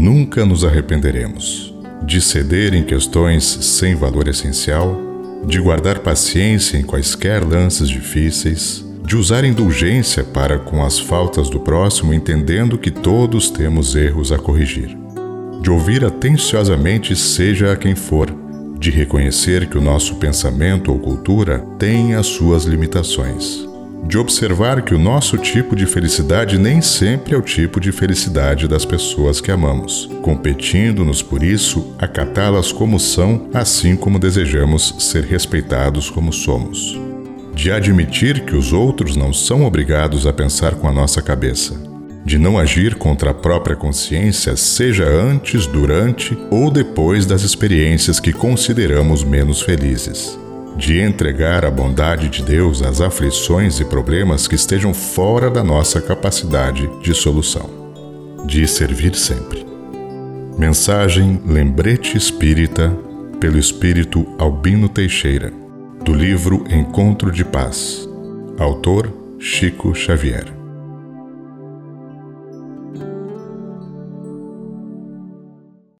nunca nos arrependeremos. De ceder em questões sem valor essencial, de guardar paciência em quaisquer lances difíceis, de usar indulgência para com as faltas do próximo, entendendo que todos temos erros a corrigir, de ouvir atenciosamente, seja a quem for, de reconhecer que o nosso pensamento ou cultura tem as suas limitações, de observar que o nosso tipo de felicidade nem sempre é o tipo de felicidade das pessoas que amamos, competindo-nos por isso, acatá-las como são, assim como desejamos ser respeitados como somos. De admitir que os outros não são obrigados a pensar com a nossa cabeça, de não agir contra a própria consciência, seja antes, durante ou depois das experiências que consideramos menos felizes, de entregar a bondade de Deus às aflições e problemas que estejam fora da nossa capacidade de solução, de servir sempre. Mensagem Lembrete Espírita pelo Espírito Albino Teixeira do livro Encontro de Paz. Autor Chico Xavier.